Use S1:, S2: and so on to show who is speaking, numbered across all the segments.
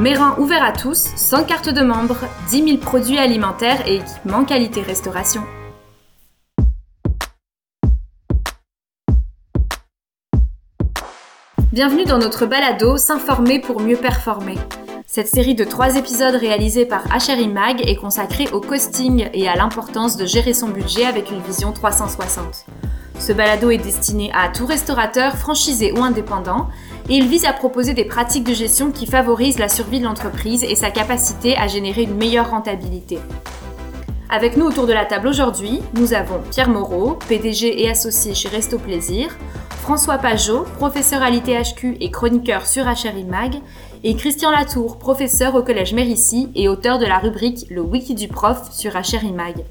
S1: Méran ouvert à tous, sans carte de membre, 10 000 produits alimentaires et équipements qualité restauration. Bienvenue dans notre balado S'informer pour mieux performer. Cette série de trois épisodes réalisés par HRI Mag est consacrée au costing et à l'importance de gérer son budget avec une vision 360. Ce balado est destiné à tout restaurateur, franchisé ou indépendant, et il vise à proposer des pratiques de gestion qui favorisent la survie de l'entreprise et sa capacité à générer une meilleure rentabilité. Avec nous autour de la table aujourd'hui, nous avons Pierre Moreau, PDG et associé chez Resto Plaisir, François Pajot, professeur à l'ITHQ et chroniqueur sur HRI Mag, et Christian Latour, professeur au Collège Mérissi et auteur de la rubrique Le Wiki du prof sur HRI Mag.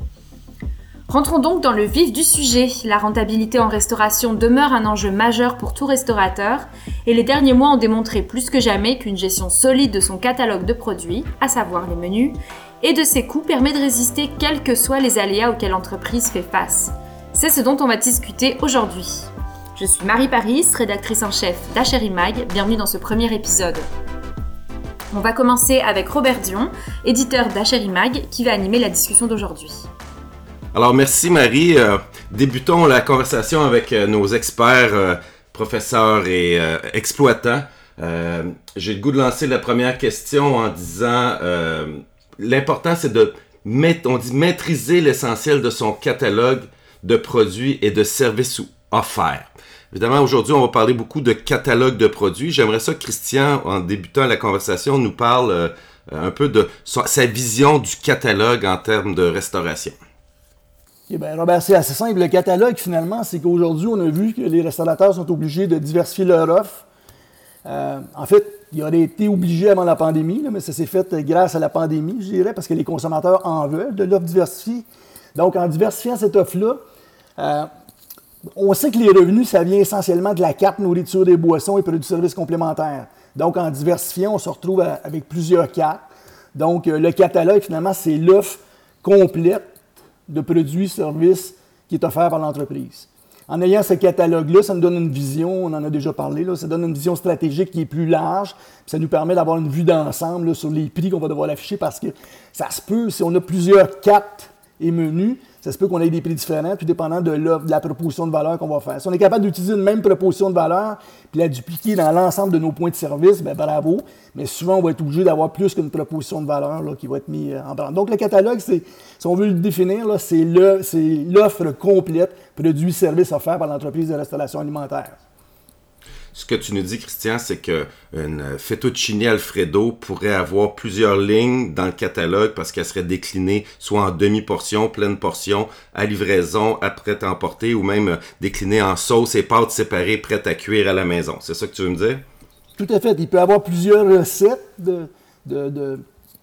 S1: Rentrons donc dans le vif du sujet. La rentabilité en restauration demeure un enjeu majeur pour tout restaurateur et les derniers mois ont démontré plus que jamais qu'une gestion solide de son catalogue de produits, à savoir les menus, et de ses coûts permet de résister quels que soient les aléas auxquels l'entreprise fait face. C'est ce dont on va discuter aujourd'hui. Je suis Marie Paris, rédactrice en chef d'Acheri Mag. Bienvenue dans ce premier épisode. On va commencer avec Robert Dion, éditeur d'Acheri Mag, qui va animer la discussion d'aujourd'hui.
S2: Alors, merci Marie. Euh, débutons la conversation avec euh, nos experts, euh, professeurs et exploitants. J'ai le goût de lancer la première question en disant l'important c'est de on dit maîtriser l'essentiel de son catalogue de produits et de services offerts. Évidemment, aujourd'hui, on va parler beaucoup de catalogue de produits. J'aimerais ça que Christian, en débutant la conversation, nous parle un peu de sa vision du catalogue en termes de restauration.
S3: Bien, Robert, c'est assez simple. Le catalogue, finalement, c'est qu'aujourd'hui, on a vu que les restaurateurs sont obligés de diversifier leur offre. Euh, en fait, ils auraient été obligés avant la pandémie, mais ça s'est fait grâce à la pandémie, je dirais, parce que les consommateurs en veulent de l'offre diversifiée. Donc, en diversifiant cette offre-là, euh, on sait que les revenus, ça vient essentiellement de la carte nourriture des boissons et produits de services complémentaires. Donc, en diversifiant, on se retrouve avec plusieurs cartes. Donc, euh, le catalogue, finalement, c'est l'offre complète de produits, services qui est offert par l'entreprise. En ayant ce catalogue-là, ça nous donne une vision, on en a déjà parlé, là, ça donne une vision stratégique qui est plus large, ça nous permet d'avoir une vue d'ensemble sur les prix qu'on va devoir afficher parce que ça se peut, si on a plusieurs cartes et menus, ça se peut qu'on ait des prix différents, puis dépendant de, la proposition de valeur qu'on va faire. Si on est capable d'utiliser une même proposition de valeur, puis la dupliquer dans l'ensemble de nos points de service, bien bravo. Mais souvent, on va être obligé d'avoir plus qu'une proposition de valeur là, qui va être mise en branle. Donc, le catalogue, si on veut le définir, c'est, l'offre complète produits, services offerts par l'entreprise de restauration alimentaire
S2: ce que tu nous dis, Christian, c'est que une fettuccine Alfredo pourrait avoir plusieurs lignes dans le catalogue parce qu'elle serait déclinée soit en demi-portion, pleine portion, à livraison, à prêt à emporter, ou même déclinée en sauce et pâtes séparées, prêtes à cuire à la maison. C'est ça que tu veux me dire?
S3: Tout à fait. Il peut avoir plusieurs recettes de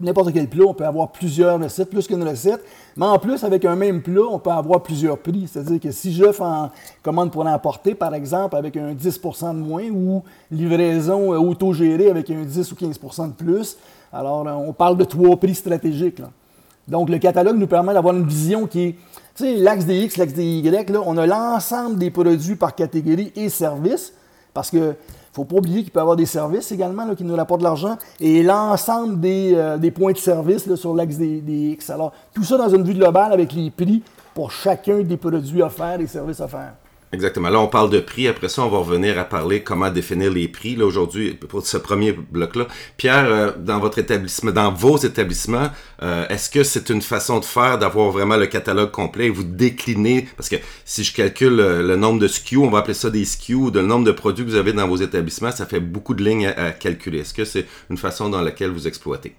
S3: n'importe quel plat, on peut avoir plusieurs recettes, plus qu'une recette. Mais en plus, avec un même plat, on peut avoir plusieurs prix. C'est-à-dire que si je fais en commande pour l'emporter, par exemple, avec un 10% de moins ou livraison euh, autogérée avec un 10 ou 15% de plus, alors euh, on parle de trois prix stratégiques. Donc, le catalogue nous permet d'avoir une vision qui est, tu sais, l'axe des X, l'axe des Y, là, on a l'ensemble des produits par catégorie et service, parce que faut pas oublier qu'il peut y avoir des services également qui nous rapportent de l'argent et l'ensemble des, euh, points de service sur l'axe des, des, X. Alors, tout ça dans une vue globale avec les prix pour chacun des produits offerts et services offerts.
S2: Exactement. Là, on parle de prix. Après ça, on va revenir à parler comment définir les prix. Là, aujourd'hui, pour ce premier bloc-là. Pierre, euh, dans votre établissement, dans vos établissements, euh, est-ce que c'est une façon de faire d'avoir vraiment le catalogue complet et vous décliner? Parce que si je calcule euh, le, nombre de SKU, on va appeler ça des SKU, de le nombre de produits que vous avez dans vos établissements, ça fait beaucoup de lignes à calculer. Est-ce que c'est une façon dans laquelle vous exploitez?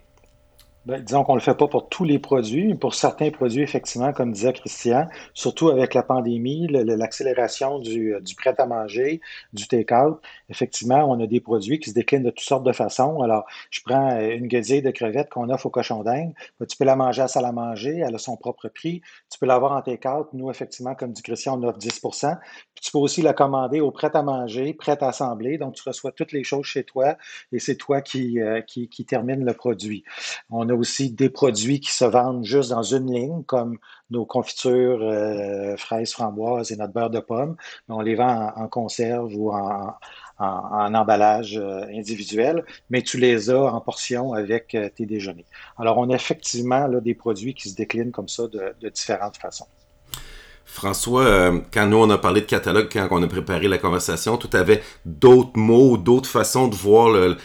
S4: Ben, disons qu'on ne le fait pas pour tous les produits. Pour certains produits, effectivement, comme disait Christian, surtout avec la pandémie, l'accélération du, du prêt-à-manger, du take-out, effectivement, on a des produits qui se déclinent de toutes sortes de façons. Alors, je prends euh, une guédille de crevettes qu'on offre au cochon d'Inde. Ben, tu peux la manger à salle à manger, elle a son propre prix. Tu peux l'avoir en take-out. Nous, effectivement, comme dit Christian, on offre 10 puis tu peux aussi la commander au prêt-à-manger, prêt-à-assembler. Donc, tu reçois toutes les choses chez toi et c'est toi qui, euh, qui, qui termine le produit. On a aussi des produits qui se vendent juste dans une ligne, comme nos confitures euh, fraises, framboises et notre beurre de pomme. On les vend en, conserve ou en, en, emballage euh, individuel, mais tu les as en portion avec tes déjeuners. Alors, on a effectivement là, des produits qui se déclinent comme ça de, de différentes façons.
S2: François, quand nous on a parlé de catalogue, quand on a préparé la conversation, tu avais d'autres mots, d'autres façons de voir le,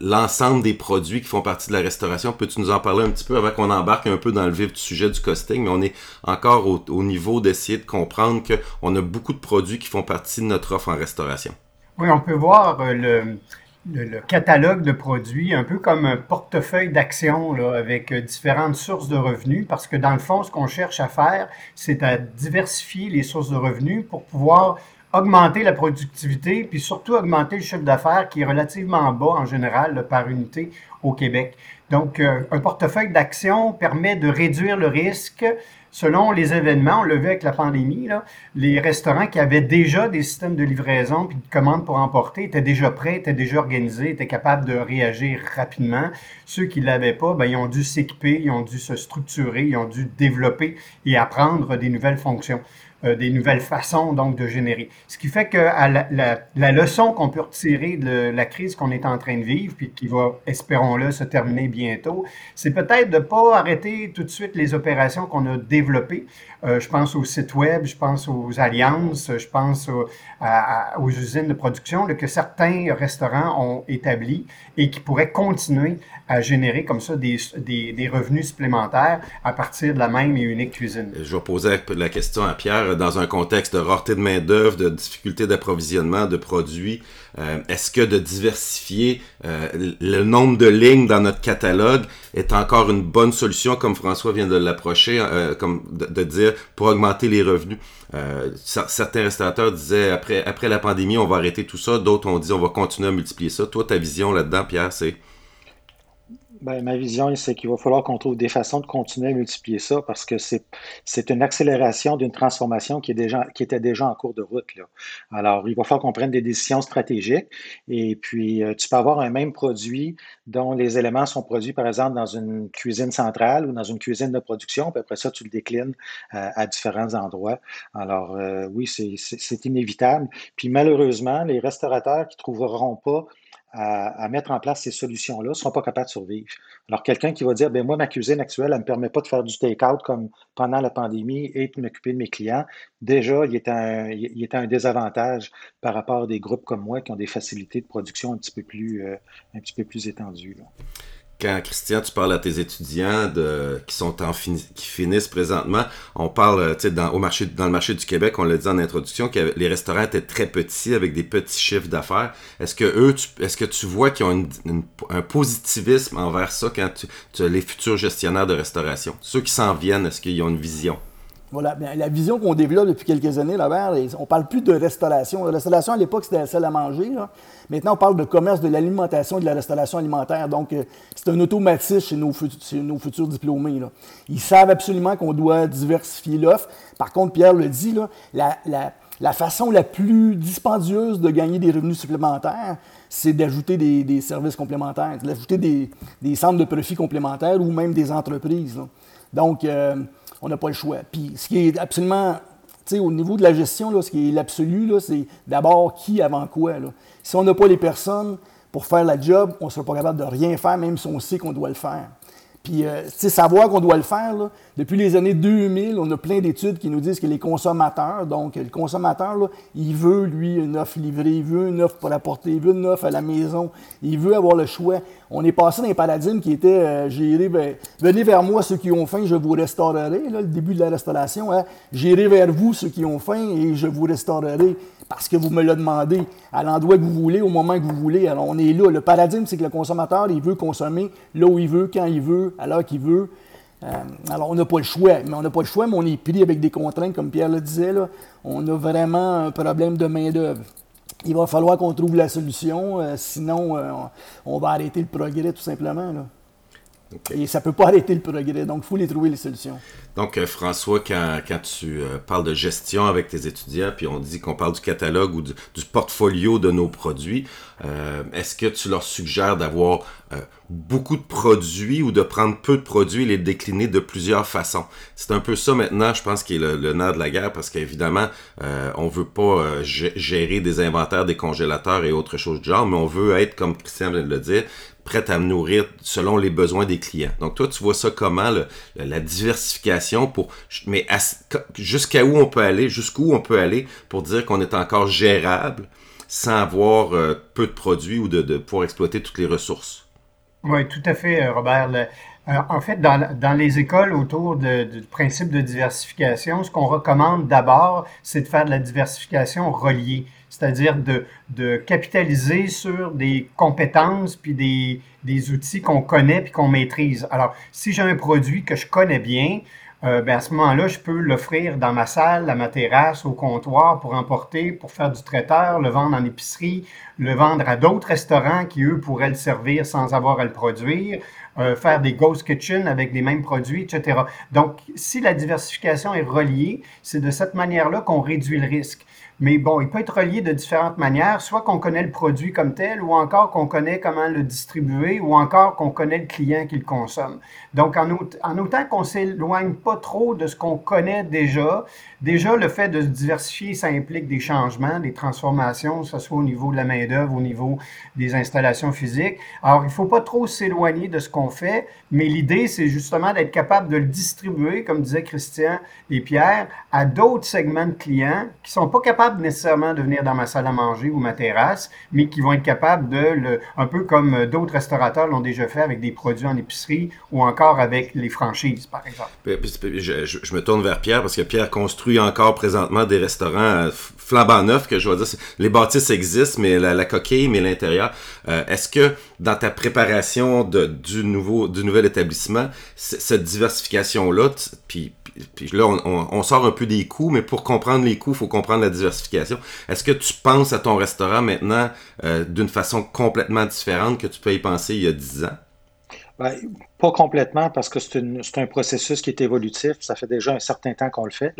S2: l'ensemble des produits qui font partie de la restauration. Peux-tu nous en parler un petit peu avant qu'on embarque un peu dans le vif du sujet du costing, mais on est encore au, niveau d'essayer de comprendre qu'on a beaucoup de produits qui font partie de notre offre en restauration.
S5: Oui, on peut voir euh, le, catalogue de produits un peu comme un portefeuille d'actions avec euh, différentes sources de revenus, parce que dans le fond, ce qu'on cherche à faire, c'est à diversifier les sources de revenus pour pouvoir augmenter la productivité, puis surtout augmenter le chiffre d'affaires qui est relativement bas en général par unité au Québec. Donc, euh, un portefeuille d'actions permet de réduire le risque selon les événements. On l'a vu avec la pandémie, là, les restaurants qui avaient déjà des systèmes de livraison puis de commandes pour emporter étaient déjà prêts, étaient déjà organisés, étaient capables de réagir rapidement. Ceux qui ne l'avaient pas, ben, ils ont dû s'équiper, ils ont dû se structurer, ils ont dû développer et apprendre des nouvelles fonctions. Euh, des nouvelles façons donc de générer. Ce qui fait que la, leçon qu'on peut retirer de la crise qu'on est en train de vivre, puis qui va, espérons-le, se terminer bientôt, c'est peut-être de ne pas arrêter tout de suite les opérations qu'on a développées. Euh, je pense aux sites web, je pense aux alliances, je pense aux usines de production que certains restaurants ont établies et qui pourraient continuer à générer comme ça des, des, des revenus supplémentaires à partir de la même et unique cuisine.
S2: Je vais poser la question à Pierre dans un contexte de rareté de main-d'œuvre, de difficulté d'approvisionnement de produits, euh, est-ce que de diversifier euh, le nombre de lignes dans notre catalogue est encore une bonne solution, comme François vient de l'approcher, euh, comme de, dire, pour augmenter les revenus? certains restaurateurs disaient, après, après la pandémie, on va arrêter tout ça. D'autres ont dit, on va continuer à multiplier ça. Toi, ta vision là-dedans, Pierre, c'est...
S4: Ben, ma vision, c'est qu'il va falloir qu'on trouve des façons de continuer à multiplier ça parce que c'est, une accélération d'une transformation qui, est déjà, qui était déjà en cours de route. Là. Alors, il va falloir qu'on prenne des décisions stratégiques et puis euh, tu peux avoir un même produit dont les éléments sont produits, par exemple, dans une cuisine centrale ou dans une cuisine de production, puis après ça, tu le déclines euh, à différents endroits. Alors, euh, oui, c'est inévitable. Puis malheureusement, les restaurateurs qui ne trouveront pas à, mettre en place ces solutions-là ne seront pas capables de survivre. Alors, quelqu'un qui va dire, ben moi, ma cuisine actuelle, elle ne me permet pas de faire du take-out comme pendant la pandémie et de m'occuper de mes clients, déjà, il est, un, il est un désavantage par rapport à des groupes comme moi qui ont des facilités de production un petit peu plus, euh, un petit peu plus étendues. Là
S2: quand Christian, tu parles à tes étudiants qui sont en qui finissent présentement, on parle, dans, au marché, dans le marché du Québec, on l'a dit en introduction, que les restaurants étaient très petits avec des petits chiffres d'affaires. Est-ce que eux, est-ce que tu vois qu'ils ont un positivisme envers ça quand tu, tu as les futurs gestionnaires de restauration? Ceux qui s'en viennent, est-ce qu'ils ont une vision?
S3: Voilà, la vision qu'on développe depuis quelques années, là, on parle plus de restauration. La restauration, à l'époque, c'était la salle à manger. Maintenant, on parle de commerce de l'alimentation et de la restauration alimentaire. Donc, euh, c'est un automatisme chez nos, futurs, diplômés. Ils savent absolument qu'on doit diversifier l'offre. Par contre, Pierre le dit, la, façon la plus dispendieuse de gagner des revenus supplémentaires, c'est d'ajouter des, services complémentaires, d'ajouter des, centres de profit complémentaires ou même des entreprises. Donc, euh, on n'a pas le choix. Puis ce qui est absolument, tu sais, au niveau de la gestion, là, ce qui est l'absolu, c'est d'abord qui avant quoi. Si on n'a pas les personnes pour faire la job, on ne sera pas capable de rien faire, même si on sait qu'on doit le faire. Puis, euh, savoir qu'on doit le faire, là, depuis les années 2000, on a plein d'études qui nous disent que les consommateurs, donc le consommateur, là, il veut, lui, une offre livrée, il veut une offre pour apporter, il veut une offre à la maison, il veut avoir le choix. On est passé dans un paradigme qui était euh, géré, ben, venez vers moi ceux qui ont faim, je vous restaurerai, là, le début de la restauration, hein, j'irai vers vous ceux qui ont faim et je vous restaurerai parce que vous me le demandé à l'endroit que vous voulez, au moment que vous voulez. Alors, on est là. Le paradigme, c'est que le consommateur, il veut consommer là où il veut, quand il veut, à l'heure qu'il veut. Euh, alors, on n'a pas le choix, mais on n'a pas le choix, mais on est pris avec des contraintes, comme Pierre le disait. Là. On a vraiment un problème de main-d'œuvre. Il va falloir qu'on trouve la solution, euh, sinon euh, on va arrêter le progrès tout simplement. Là. Et ça ne peut pas arrêter le progrès, donc il faut les trouver les solutions.
S2: Donc, euh, François, quand, quand tu euh, parles de gestion avec tes étudiants, puis on dit qu'on parle du catalogue ou du, du portfolio de nos produits, euh, est-ce que tu leur suggères d'avoir beaucoup de produits ou de prendre peu de produits et les décliner de plusieurs façons? C'est un peu ça maintenant, je pense, qui est le, le nerf de la guerre, parce qu'évidemment, on veut pas gérer des inventaires, des congélateurs et autres choses du genre, mais on veut être, comme Christian vient de le dire, prête à me nourrir selon les besoins des clients. Donc toi, tu vois ça comment, la diversification pour... Mais jusqu'à où on peut aller, jusqu'où on peut aller pour dire qu'on est encore gérable sans avoir euh, peu de produits ou de, pouvoir exploiter toutes les ressources?
S5: Oui, tout à fait, euh, Robert. Euh, en fait, dans, les écoles autour du principe de diversification, ce qu'on recommande d'abord, c'est de faire de la diversification reliée c'est-à-dire de, capitaliser sur des compétences puis des, des outils qu'on connaît puis qu'on maîtrise. Alors, si j'ai un produit que je connais bien, euh, ben à ce moment-là, je peux l'offrir dans ma salle, à ma terrasse, au comptoir pour emporter, pour faire du traiteur, le vendre en épicerie, le vendre à d'autres restaurants qui, eux, pourraient le servir sans avoir à le produire, euh, faire des ghost kitchen avec les mêmes produits, etc. Donc, si la diversification est reliée, c'est de cette manière-là qu'on réduit le risque. Mais bon, il peut être relié de différentes manières, soit qu'on connaît le produit comme tel, ou encore qu'on connaît comment le distribuer, ou encore qu'on connaît le client qui le consomme. Donc, en, autant qu'on s'éloigne pas trop de ce qu'on connaît déjà, déjà le fait de se diversifier, ça implique des changements, des transformations, que ce soit au niveau de la main-d'œuvre, au niveau des installations physiques. Alors, il faut pas trop s'éloigner de ce qu'on fait, mais l'idée, c'est justement d'être capable de le distribuer, comme disait Christian et Pierre, à d'autres segments de clients qui sont pas capables nécessairement de venir dans ma salle à manger ou ma terrasse, mais qui vont être capables de, le, un peu comme d'autres restaurateurs l'ont déjà fait avec des produits en épicerie ou encore avec les franchises, par exemple.
S2: Je, me tourne vers Pierre parce que Pierre construit encore présentement des restaurants euh, flambant neufs, que je vois dire. Les bâtisses existent, mais la, coquille, mais l'intérieur. Euh, est-ce que dans ta préparation du, nouveau, du nouvel établissement, cette diversification-là, puis puis là, on, sort un peu des coûts, mais pour comprendre les coûts, il faut comprendre la diversification. Est-ce que tu penses à ton restaurant maintenant euh, d'une façon complètement différente que tu peux y penser il y a 10 ans?
S4: Ben, pas complètement parce que c'est un processus qui est évolutif. Ça fait déjà un certain temps qu'on le fait.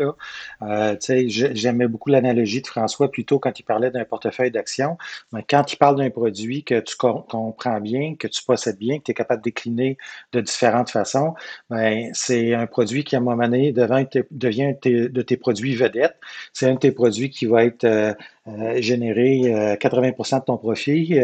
S4: Euh, J'aimais beaucoup l'analogie de François plutôt quand il parlait d'un portefeuille d'actions. Mais quand il parle d'un produit que tu comprends bien, que tu possèdes bien, que tu es capable de décliner de différentes façons, ben, c'est un produit qui, à un moment donné, devient, de tes produits vedettes. C'est un de tes produits qui va être euh, euh générer 80% euh, de ton profit,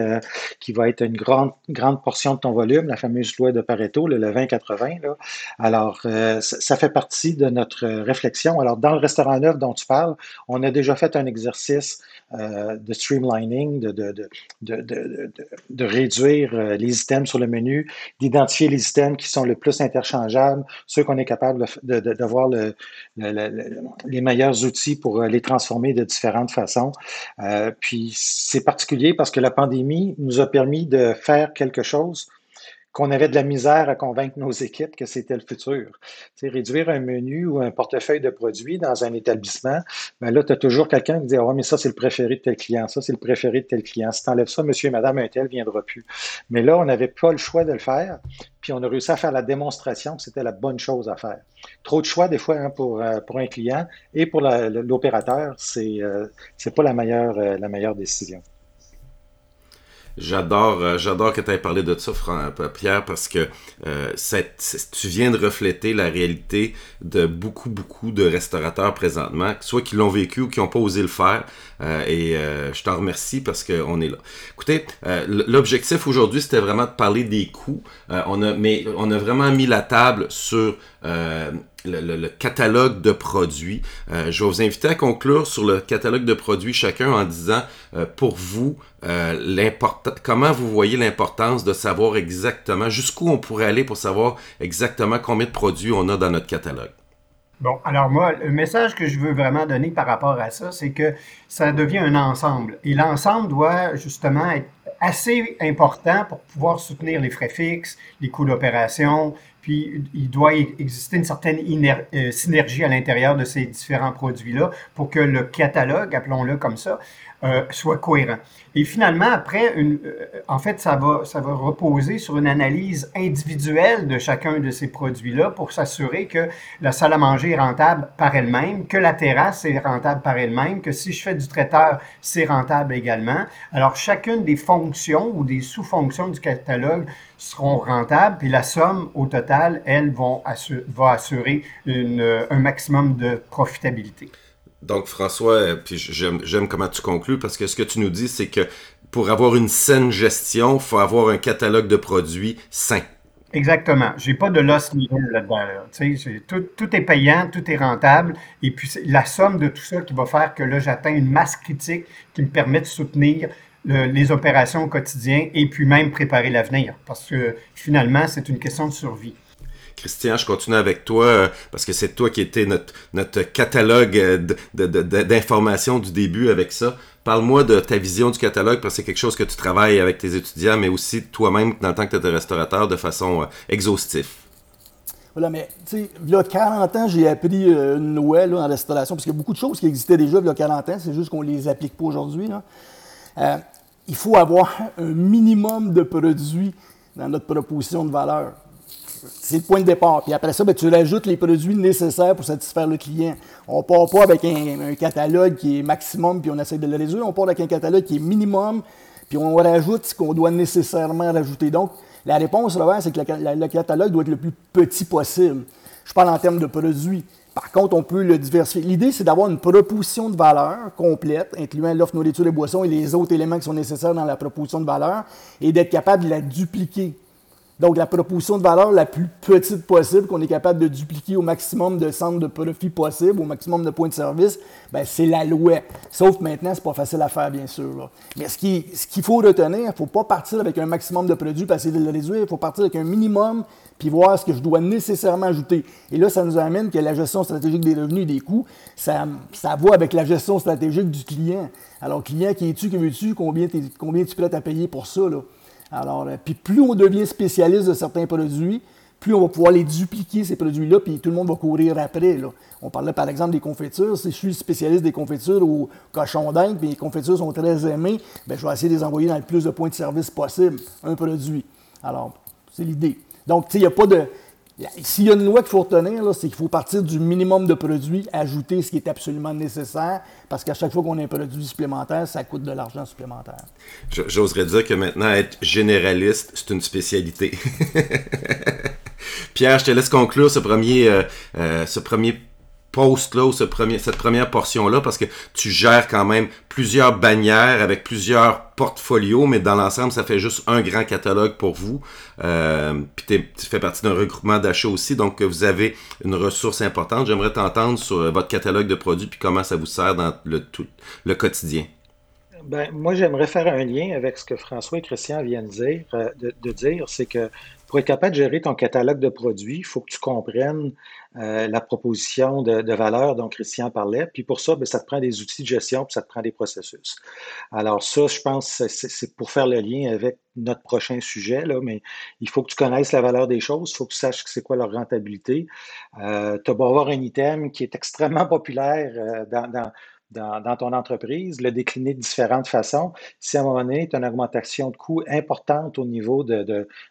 S4: qui va être une grande, grande portion de ton volume, la fameuse loi de Pareto le, 20-80. Alors, euh, ça fait partie de notre réflexion. Alors, dans le restaurant neuf dont tu parles, on a déjà fait un exercice euh, de streamlining, de, de, de, de, réduire euh, les items sur le menu, d'identifier les items qui sont le plus interchangeables, ceux qu'on est capable de, voir le, les meilleurs outils pour les transformer de différentes façons. puis, c'est particulier parce que la pandémie nous a permis de faire quelque chose qu'on avait de la misère à convaincre nos équipes que c'était le futur. sais, réduire un menu ou un portefeuille de produits dans un établissement, ben là, tu as toujours quelqu'un qui dit oh, mais ça, c'est le préféré de tel client, ça, c'est le préféré de tel client. Si tu enlèves ça, monsieur et madame, un tel ne viendra plus. Mais là, on n'avait pas le choix de le faire, puis on a réussi à faire la démonstration que c'était la bonne chose à faire. Trop de choix, des fois, hein, pour, euh, pour un client et pour l'opérateur, c'est euh, c'est pas la meilleure, euh, la meilleure décision.
S2: J'adore, euh, j'adore que tu aies parlé de ça, Pierre, parce que euh, tu viens de refléter la réalité de beaucoup, beaucoup de restaurateurs présentement, soit qui l'ont vécu ou qui n'ont pas osé le faire. Euh, et je t'en remercie parce qu'on est là. Écoutez, l'objectif aujourd'hui, c'était vraiment de parler des coûts. on a, mais on a vraiment mis la table sur le, catalogue de produits. Euh, je vais vous inviter à conclure sur le catalogue de produits chacun en disant euh, pour vous euh, comment vous voyez l'importance de savoir exactement jusqu'où on pourrait aller pour savoir exactement combien de produits on a dans notre catalogue.
S5: Bon, alors moi, le message que je veux vraiment donner par rapport à ça, c'est que ça devient un ensemble. Et l'ensemble doit justement être assez important pour pouvoir soutenir les frais fixes, les coûts d'opération, puis il doit exister une certaine euh, synergie à l'intérieur de ces différents produits-là pour que le catalogue, appelons-le comme ça, euh, soit cohérent. Et finalement, après, une, euh, en fait, ça va, ça va reposer sur une analyse individuelle de chacun de ces produits-là pour s'assurer que la salle à manger est rentable par elle-même, que la terrasse est rentable par elle-même, que si je fais du traiteur, c'est rentable également. Alors, chacune des fonctions ou des sous-fonctions du catalogue seront rentables, puis la somme au total, elle, vont va assurer une, un maximum de profitabilité.
S2: Donc, François, euh, puis j'aime comment tu conclus parce que ce que tu nous dis, c'est que pour avoir une saine gestion, il faut avoir un catalogue de produits sain.
S5: Exactement. J'ai pas de loss là-dedans. Tout, tout, est payant, tout est rentable. Et puis, c'est la somme de tout ça qui va faire que là, j'atteins une masse critique qui me permet de soutenir les opérations au quotidien et puis même préparer l'avenir. Parce que finalement, c'est une question de survie.
S2: Christian, je continue avec toi euh, parce que c'est toi qui étais notre, notre catalogue euh, d'informations du début avec ça. Parle-moi de ta vision du catalogue parce que c'est quelque chose que tu travailles avec tes étudiants, mais aussi toi-même dans le temps que tu étais restaurateur de façon euh, exhaustive.
S3: Voilà, mais tu sais, il y a 40 ans, j'ai appris une loi en restauration, parce qu'il y a beaucoup de choses qui existaient déjà il y a 40 ans, c'est juste qu'on ne les applique pas aujourd'hui. il faut avoir un minimum de produits dans notre proposition de valeur. C'est le point de départ. Puis après ça, ben, tu rajoutes les produits nécessaires pour satisfaire le client. On part pas avec un, catalogue qui est maximum, puis on essaie de le réduire. On part avec un catalogue qui est minimum, puis on rajoute ce qu'on doit nécessairement rajouter. Donc, la réponse, c'est que le, catalogue doit être le plus petit possible. Je parle en termes de produits. Par contre, on peut le diversifier. L'idée, c'est d'avoir une proposition de valeur complète, incluant l'offre nourriture et boissons et les autres éléments qui sont nécessaires dans la proposition de valeur, et d'être capable de la dupliquer. Donc, la proposition de valeur la plus petite possible, qu'on est capable de dupliquer au maximum de centres de profit possible, au maximum de points de service, ben, c'est la loi. Sauf maintenant, c'est pas facile à faire, bien sûr. Mais ce qu'il faut retenir, il ne faut pas partir avec un maximum de produits, passer de le réduire. Il faut partir avec un minimum, puis voir ce que je dois nécessairement ajouter. Et là, ça nous amène que la gestion stratégique des revenus et des coûts, ça, ça va avec la gestion stratégique du client. Alors, client, qui es-tu, que veux-tu, combien, combien tu prêt à payer pour ça? Là? Alors, euh, puis plus on devient spécialiste de certains produits, plus on va pouvoir les dupliquer, ces produits-là, puis tout le monde va courir après. On parlait par exemple des confitures. Si je suis spécialiste des confitures au cochon d'Inde, puis les confitures sont très aimées, bien, je vais essayer de les envoyer dans le plus de points de service possible, un produit. Alors, c'est l'idée. Donc, il n'y a pas de. S'il y a une loi qu'il faut retenir, c'est qu'il faut partir du minimum de produits, ajouter ce qui est absolument nécessaire, parce qu'à chaque fois qu'on a un produit supplémentaire, ça coûte de l'argent supplémentaire.
S2: J'oserais dire que maintenant, être généraliste, c'est une spécialité. Pierre, je te laisse conclure ce premier, euh, euh, ce premier post-là ou ce premier, cette première portion-là parce que tu gères quand même plusieurs bannières avec plusieurs portfolios, mais dans l'ensemble, ça fait juste un grand catalogue pour vous. Euh, puis tu fais partie d'un regroupement d'achats aussi, donc vous avez une ressource importante. J'aimerais t'entendre sur votre catalogue de produits puis comment ça vous sert dans le, tout, le quotidien.
S4: Ben, moi, j'aimerais faire un lien avec ce que François et Christian viennent dire, euh, de dire, c'est que pour être capable de gérer ton catalogue de produits, il faut que tu comprennes euh, la proposition de, valeur dont Christian parlait. Puis pour ça, bien, ça te prend des outils de gestion, puis ça te prend des processus. Alors ça, je pense, c'est pour faire le lien avec notre prochain sujet, mais il faut que tu connaisses la valeur des choses, il faut que tu saches c'est quoi leur rentabilité. Euh, tu vas avoir un item qui est extrêmement populaire euh, dans dans, ton entreprise, le décliner de différentes façons. Si à un moment donné, tu as une augmentation de coûts importante au niveau d'un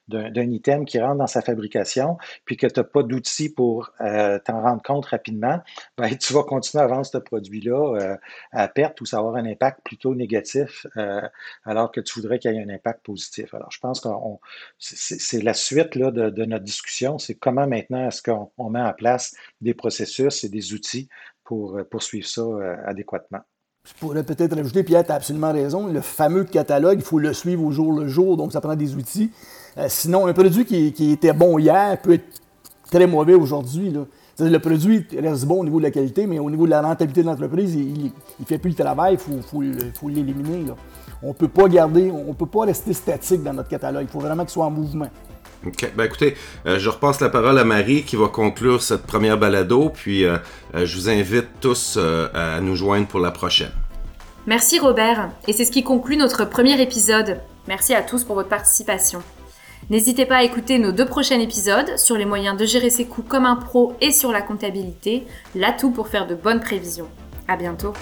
S4: de, item qui rentre dans sa fabrication, puis que tu n'as pas d'outils pour euh, t'en rendre compte rapidement, ben, tu vas continuer à vendre ce produit-là euh, à perte ou ça va avoir un impact plutôt négatif euh, alors que tu voudrais qu'il y ait un impact positif. Alors, je pense que c'est la suite là, de, de notre discussion, c'est comment maintenant est-ce qu'on met en place des processus et des outils pour euh, poursuivre ça euh, adéquatement.
S3: Je pourrais peut-être rajouter, Pierre, tu as absolument raison, le fameux catalogue, il faut le suivre au jour le jour, donc ça prend des outils. Euh, sinon, un produit qui, était bon hier peut être très mauvais aujourd'hui. Le produit reste bon au niveau de la qualité, mais au niveau de la rentabilité de l'entreprise, il ne fait plus le travail, il faut l'éliminer. On ne peut pas garder, on peut pas rester statique dans notre catalogue. Il faut vraiment qu'il soit en mouvement.
S2: OK. Ben écoutez, euh, je repasse la parole à Marie qui va conclure cette première balado, puis euh, euh, je vous invite tous à nous joindre pour la prochaine.
S1: Merci Robert, et c'est ce qui conclut notre premier épisode. Merci à tous pour votre participation. N'hésitez pas à écouter nos deux prochains épisodes sur les moyens de gérer ses coûts comme un pro et sur la comptabilité, l'atout pour faire de bonnes prévisions. À bientôt.